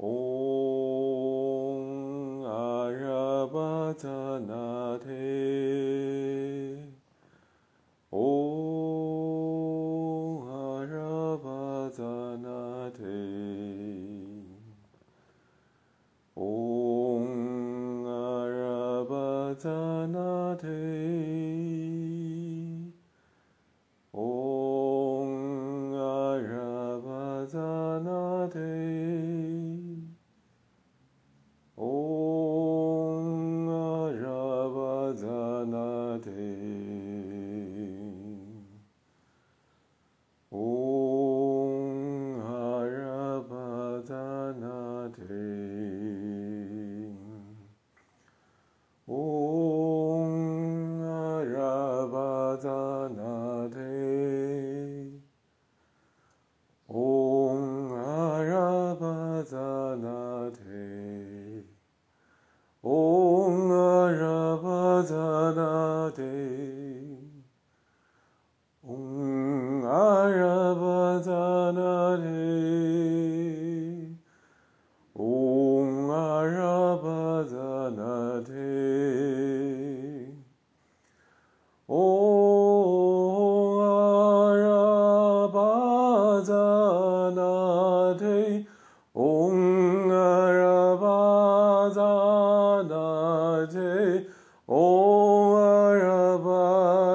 Om आरभतनाथे Om आरभतनाथे Om आरभतनाथे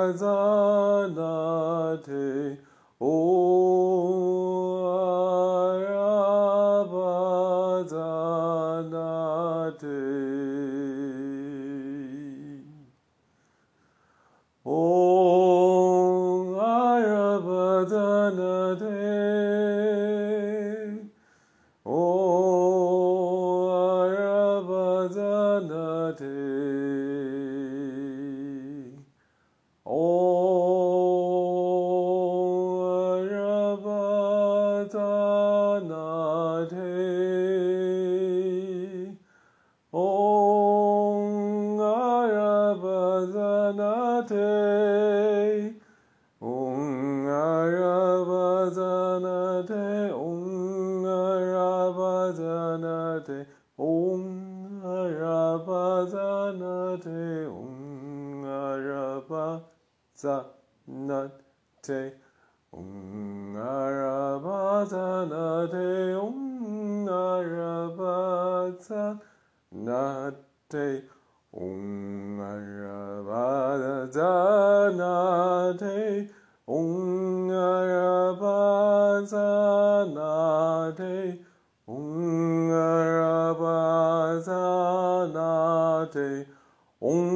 Hosanna O Arabazanate. O Anade Om Arabadhanate Om Om Om Om Om Nadanate Narabata Nate Om Narabata Nate Om Narabata Nate Om Narabata Nate Om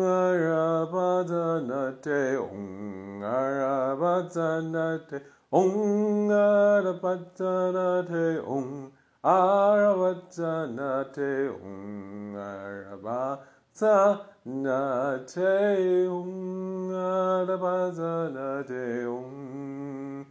Narabata Nate Om Narabata Aravatsanate Om Aravatsanate Om Aravatsanate Om Aravatsanate Om